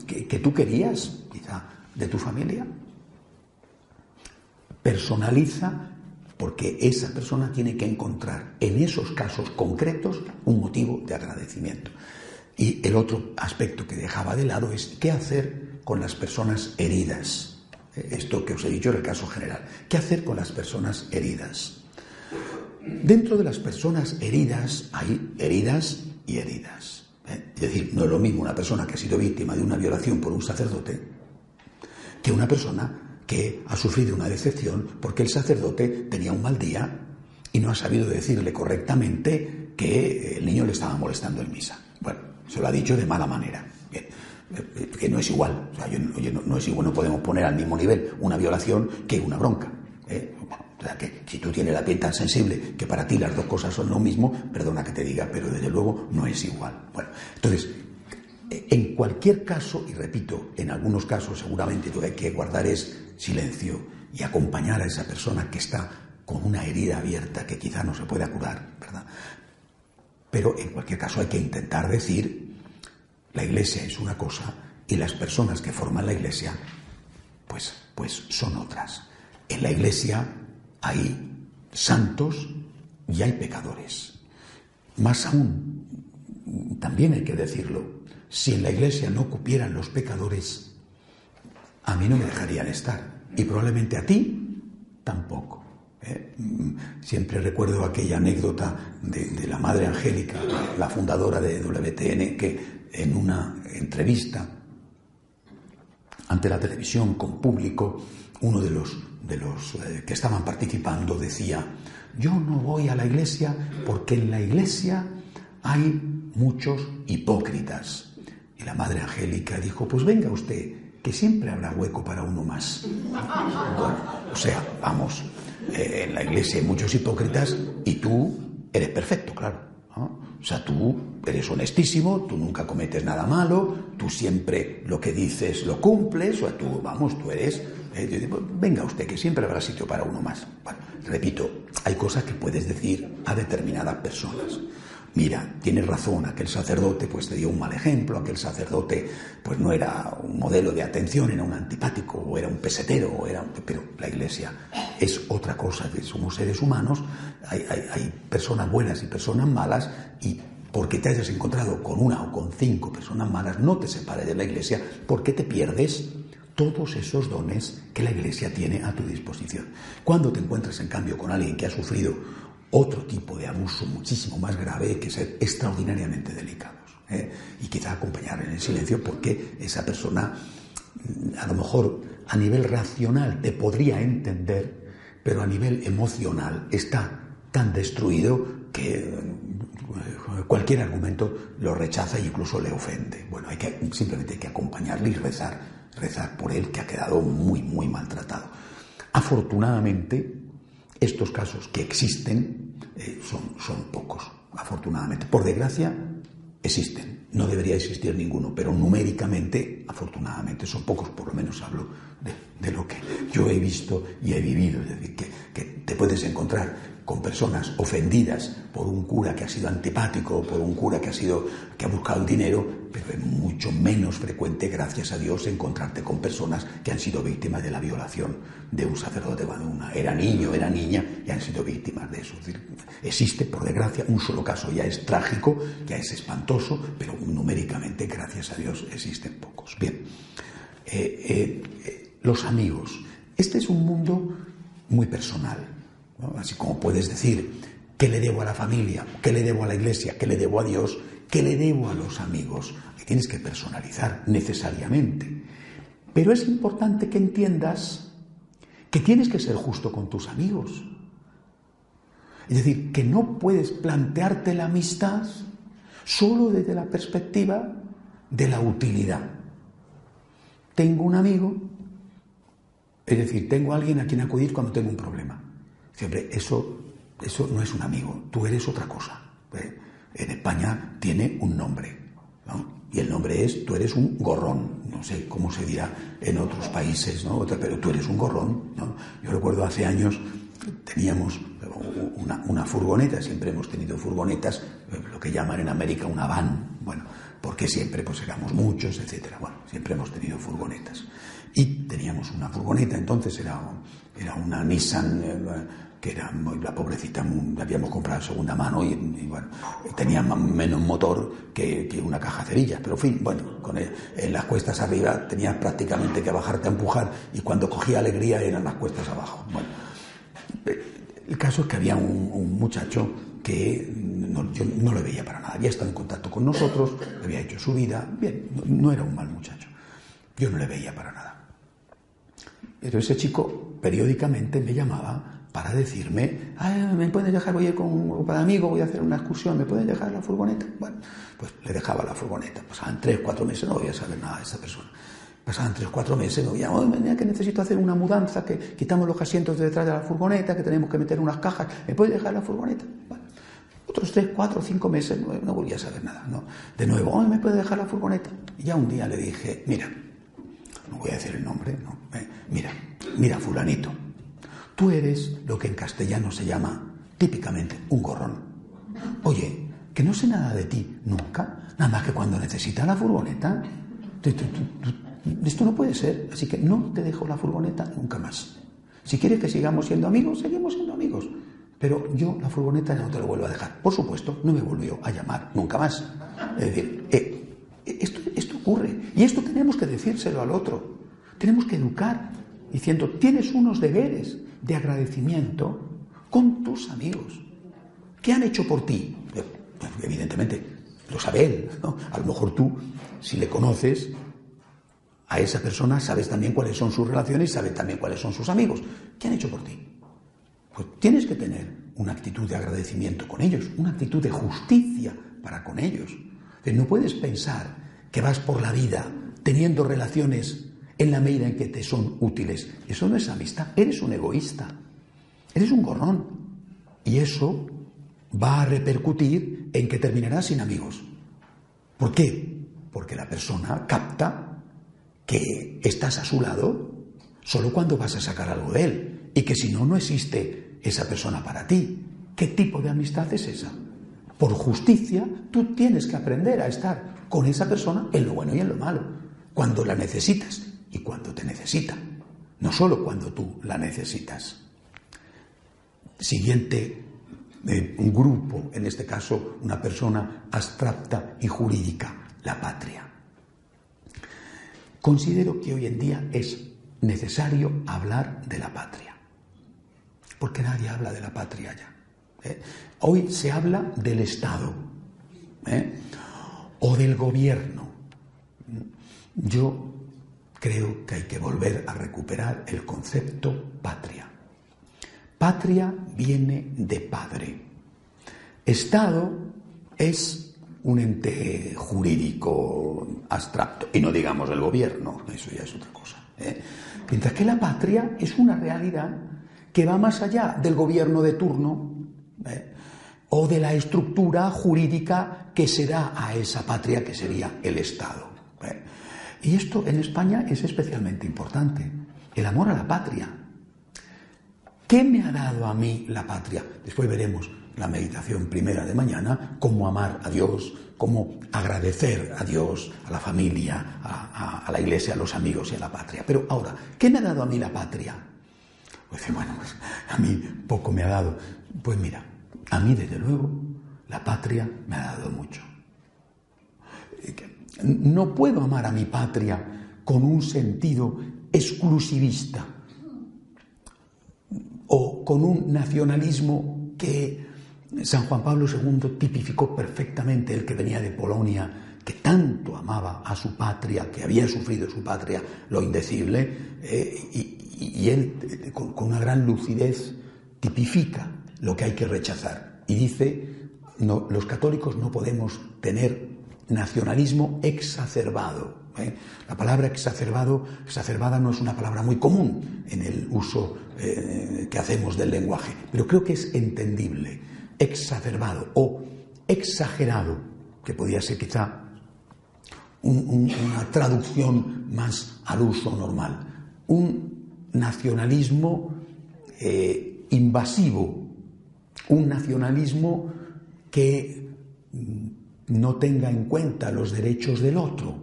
que, tú querías, quizá de tu familia. Personaliza porque esa persona tiene que encontrar en esos casos concretos un motivo de agradecimiento. Y el otro aspecto que dejaba de lado es qué hacer con las personas heridas. Esto que os he dicho en el caso general. ¿Qué hacer con las personas heridas? Dentro de las personas heridas hay heridas y heridas. ¿eh? Es decir, no es lo mismo una persona que ha sido víctima de una violación por un sacerdote que una persona que ha sufrido una decepción porque el sacerdote tenía un mal día y no ha sabido decirle correctamente que el niño le estaba molestando en misa. Bueno, se lo ha dicho de mala manera. Que no es igual. O sea, no, es igual, no podemos poner al mismo nivel una violación que una bronca. ¿eh? O sea, que si tú tienes la piel tan sensible que para ti las dos cosas son lo mismo, perdona que te diga, pero desde luego no es igual. Bueno, entonces, en cualquier caso, y repito, en algunos casos seguramente lo que hay que guardar es silencio y acompañar a esa persona que está con una herida abierta que quizá no se pueda curar, ¿verdad? Pero en cualquier caso hay que intentar decir, la iglesia es una cosa y las personas que forman la iglesia, pues, pues son otras. En la iglesia hay santos y hay pecadores. Más aún, también hay que decirlo, si en la iglesia no cupieran los pecadores, a mí no me dejarían estar. Y probablemente a ti tampoco. ¿Eh? Siempre recuerdo aquella anécdota de, la Madre Angélica, la fundadora de WTN, que en una entrevista ante la televisión con público, uno de los, de los eh, que estaban participando decía, yo no voy a la iglesia porque en la iglesia hay muchos hipócritas. Y la Madre Angélica dijo, pues venga usted, que siempre habrá hueco para uno más. o sea, vamos, eh, en la iglesia hay muchos hipócritas y tú eres perfecto, claro. O sea, tú eres honestísimo, tú nunca cometes nada malo, tú siempre lo que dices lo cumples, o tú, vamos, tú eres... Eh, venga usted, que siempre habrá sitio para uno más. Bueno, repito, hay cosas que puedes decir a determinadas personas mira, tienes razón, aquel sacerdote pues te dio un mal ejemplo, aquel sacerdote pues no era un modelo de atención, era un antipático, o era un pesetero, o era pero la iglesia es otra cosa, somos seres humanos, hay, hay personas buenas y personas malas, y porque te hayas encontrado con una o con cinco personas malas, no te separes de la iglesia, porque te pierdes todos esos dones que la iglesia tiene a tu disposición. Cuando te encuentras en cambio con alguien que ha sufrido otro tipo de abuso muchísimo más grave que ser extraordinariamente delicados. ¿eh? Y quizá acompañar en el silencio porque esa persona mm, a lo mejor a nivel racional te podría entender, pero a nivel emocional está tan destruido que eh, cualquier argumento lo rechaza e incluso le ofende. Bueno, hay que, simplemente hay que acompañarle y rezar, rezar por él que ha quedado muy, muy maltratado. Afortunadamente, estos casos que existen eh, son, son pocos, afortunadamente. Por desgracia, existen. No debería existir ninguno, pero numéricamente, afortunadamente, son pocos, por lo menos hablo de, lo que yo he visto y he vivido. Es decir, que, que te puedes encontrar con personas ofendidas por un cura que ha sido antipático, por un cura que ha sido que ha buscado el dinero, pero es mucho menos frecuente, gracias a Dios, encontrarte con personas que han sido víctimas de la violación de un sacerdote cuando una era niño, era niña y han sido víctimas de eso. existe, por desgracia, un solo caso, ya es trágico, ya es espantoso, pero numéricamente, gracias a Dios, existen pocos. Bien, eh, eh, eh, los amigos. Este es un mundo muy personal Así como puedes decir, ¿qué le debo a la familia? ¿Qué le debo a la iglesia? ¿Qué le debo a Dios? ¿Qué le debo a los amigos? Tienes que personalizar necesariamente. Pero es importante que entiendas que tienes que ser justo con tus amigos. Es decir, que no puedes plantearte la amistad solo desde la perspectiva de la utilidad. Tengo un amigo, es decir, tengo alguien a quien acudir cuando tengo un problema. Siempre, eso, eso no es un amigo, tú eres otra cosa. ¿eh? En España tiene un nombre, y el nombre es, tú eres un gorrón, no sé cómo se dirá en otros países, ¿no? pero tú eres un gorrón. Yo recuerdo hace años teníamos una, una, furgoneta, siempre hemos tenido furgonetas, lo que llaman en América una van, bueno, porque siempre pues éramos muchos, etcétera. Bueno, siempre hemos tenido furgonetas. Y teníamos una furgoneta, entonces era, era una Nissan eh, que era la pobrecita, la habíamos comprado en segunda mano y, bueno, tenía menos motor que, una caja cerillas, pero en fin, bueno, con en las cuestas arriba tenías prácticamente que bajarte a empujar y cuando cogía alegría eran las cuestas abajo. Bueno, eh, el caso es que había un, muchacho que no, yo no le veía para nada, había estado en contacto con nosotros, había hecho su vida, bien, no era un mal muchacho, yo no le veía para nada. Pero ese chico periódicamente me llamaba para decirme, ¿me puedes dejar, voy a ir con un amigo, voy a hacer una excursión, ¿me puedes dejar la furgoneta? Bueno, pues le dejaba la furgoneta. Pasaban tres, cuatro meses, no voy a saber nada de esa persona. Pasaban tres, cuatro meses, me voy a, que necesito hacer una mudanza, que quitamos los asientos de detrás de la furgoneta, que tenemos que meter unas cajas, ¿me puedes dejar la furgoneta? Otros tres, cuatro, cinco meses, no, no volví a saber nada. De nuevo, ¿me puedes dejar la furgoneta? Y ya un día le dije, mira, no voy a decir el nombre, ¿no? Eh, mira, mira, fulanito Tú eres lo que en castellano se llama típicamente un gorrón. Oye, que no sé nada de ti nunca, nada más que cuando necesitas la furgoneta. Esto no puede ser, así que no te dejo la furgoneta nunca más. Si quieres que sigamos siendo amigos, seguimos siendo amigos. Pero yo la furgoneta no te lo vuelvo a dejar. Por supuesto, no me volvió a llamar nunca más. Es decir, eh, esto, esto ocurre. Y esto tenemos que decírselo al otro. Tenemos que educar diciendo, tienes unos deberes de agradecimiento con tus amigos. ¿Qué han hecho por ti? Eh, evidentemente, lo sabe él. A lo mejor tú, si le conoces, a esa persona sabes también cuáles son sus relaciones sabes también cuáles son sus amigos. ¿Qué han hecho por ti? Pues tienes que tener una actitud de agradecimiento con ellos, una actitud de justicia para con ellos. No puedes pensar que vas por la vida teniendo relaciones en la medida en que te son útiles. Eso no es amistad, eres un egoísta, eres un gorrón. Y eso va a repercutir en que terminarás sin amigos. ¿Por qué? Porque la persona capta que estás a su lado solo cuando vas a sacar algo de él y que si no, no existe esa persona para ti. ¿Qué tipo de amistad es esa? Por justicia, tú tienes que aprender a estar con esa persona en lo bueno y en lo malo, cuando la necesitas y cuando te necesita, no solo cuando tú la necesitas. Siguiente eh, un grupo, en este caso una persona abstracta y jurídica, la patria. Considero que hoy en día es necesario hablar de la patria, porque nadie habla de la patria ya. ¿eh? Hoy se habla del Estado ¿eh? o del gobierno. Yo creo que hay que volver a recuperar el concepto patria. Patria viene de padre. Estado es un ente jurídico abstracto, y no digamos el gobierno, eso ya es otra cosa. ¿eh? Mientras que la patria es una realidad que va más allá del gobierno de turno ¿eh? o de la estructura jurídica que se da a esa patria que sería el Estado. Y esto en España es especialmente importante, el amor a la patria. ¿Qué me ha dado a mí la patria? Después veremos la meditación primera de mañana, cómo amar a Dios, cómo agradecer a Dios, a la familia, a, la iglesia, a los amigos y a la patria. Pero ahora, ¿qué me ha dado a mí la patria? Pues bueno, pues a mí poco me ha dado. Pues mira, a mí desde luego la patria me ha dado mucho. No puedo amar a mi patria con un sentido exclusivista o con un nacionalismo que San Juan Pablo II tipificó perfectamente, el que venía de Polonia, que tanto amaba a su patria, que había sufrido su patria lo indecible, eh, y, él eh, con, una gran lucidez tipifica lo que hay que rechazar. Y dice, los católicos no podemos tener nacionalismo exacerbado. ¿eh? La palabra exacerbado, exacerbada no es una palabra muy común en el uso eh, que hacemos del lenguaje, pero creo que es entendible. Exacerbado o exagerado, que podría ser quizá una traducción más al uso normal. Un nacionalismo eh, invasivo, un nacionalismo que no tenga en cuenta los derechos del otro.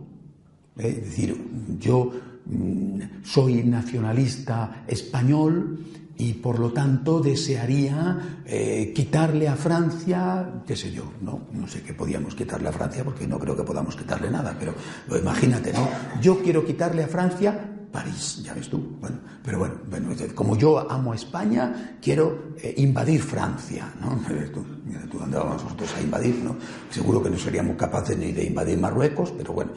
¿eh? Es decir, yo mm, soy nacionalista español y por lo tanto desearía eh, quitarle a Francia, qué sé yo, no, no sé qué podíamos quitarle a Francia porque no creo que podamos quitarle nada, pero imagínate, ¿no? Yo quiero quitarle a Francia París, ya ves tú. Pero bueno, como yo amo a España, quiero eh, invadir Francia, ¿no? Tú, tú, ¿dónde vamos nosotros a invadir, no? Seguro que no seríamos capaces ni de invadir Marruecos, pero bueno,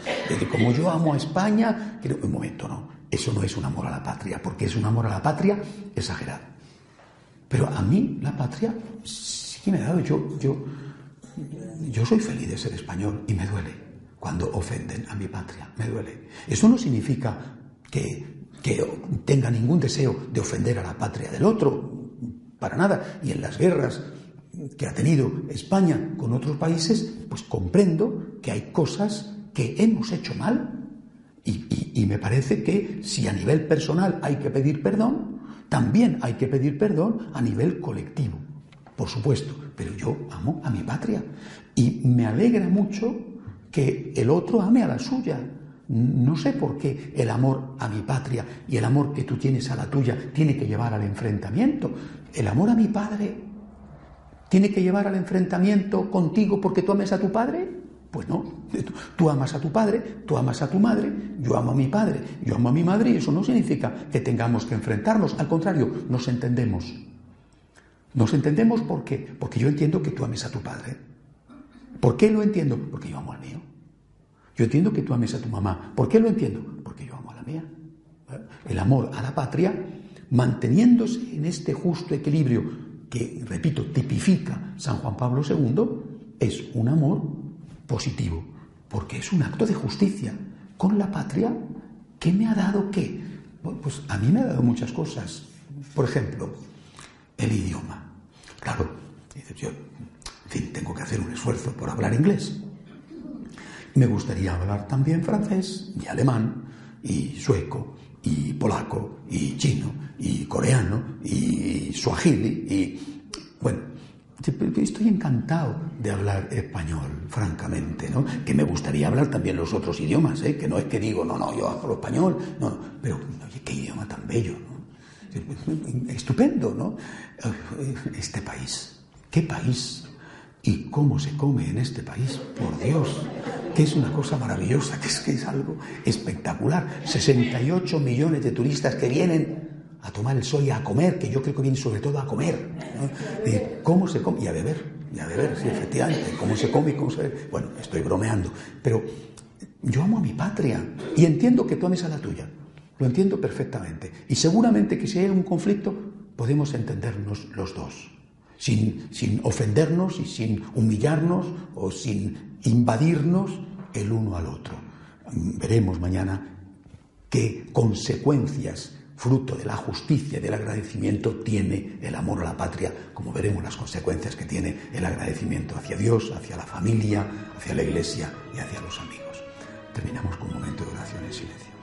como yo amo a España, quiero... Un momento, no. Eso no es un amor a la patria, porque es un amor a la patria exagerado. Pero a mí la patria sí me ha dado. Yo, yo, yo soy feliz de ser español y me duele cuando ofenden a mi patria, me duele. Eso no significa que, tenga ningún deseo de ofender a la patria del otro, para nada. Y en las guerras que ha tenido España con otros países, pues comprendo que hay cosas que hemos hecho mal. Y, me parece que si a nivel personal hay que pedir perdón, también hay que pedir perdón a nivel colectivo. por supuesto, pero yo amo a mi patria y me alegra mucho que el otro ame a la suya. No sé por qué el amor a mi patria y el amor que tú tienes a la tuya tiene que llevar al enfrentamiento. El amor a mi padre tiene que llevar al enfrentamiento contigo porque tú ames a tu padre. Pues no, tú amas a tu padre, tú amas a tu madre, yo amo a mi padre, yo amo a mi madre y eso no significa que tengamos que enfrentarnos, al contrario, nos entendemos. Nos entendemos por qué, porque yo entiendo que tú ames a tu padre. ¿Por qué lo entiendo? Porque yo amo al mío. Yo entiendo que tú ames a tu mamá. ¿Por qué lo entiendo? Porque yo amo a la mía. El amor a la patria, manteniéndose en este justo equilibrio que, repito, tipifica San Juan Pablo II, es un amor positivo, porque es un acto de justicia con la patria que me ha dado qué. pues a mí me ha dado muchas cosas. Por ejemplo, el idioma. Claro, yo, tengo que hacer un esfuerzo por hablar inglés. Me gustaría hablar también francés y alemán y sueco y polaco y chino y coreano y suajili y bueno, Estoy encantado de hablar español, francamente, ¿no? Que me gustaría hablar también los otros idiomas, ¿eh? Que no es que digo, no, no, yo hablo español, no, pero, oye, qué idioma tan bello, ¿no? Estupendo, ¿no? Este país, qué país, y cómo se come en este país, por Dios, que es una cosa maravillosa, que es que es algo espectacular. 68 millones de turistas que vienen a tomar el sol y a comer, que yo creo que viene sobre todo a comer. ¿Cómo se come? Y a beber, y a beber, sí, efectivamente. ¿Cómo se come y cómo se bebe? Bueno, estoy bromeando, pero yo amo a mi patria y entiendo que tú ames a la tuya. Lo entiendo perfectamente. Y seguramente que si hay un conflicto, podemos entendernos los dos. Sin, sin ofendernos y sin humillarnos o sin invadirnos el uno al otro. Veremos mañana qué consecuencias fruto de la justicia y del agradecimiento, tiene el amor a la patria, como veremos las consecuencias que tiene el agradecimiento hacia Dios, hacia la familia, hacia la iglesia y hacia los amigos. Terminamos con un momento de oración en silencio.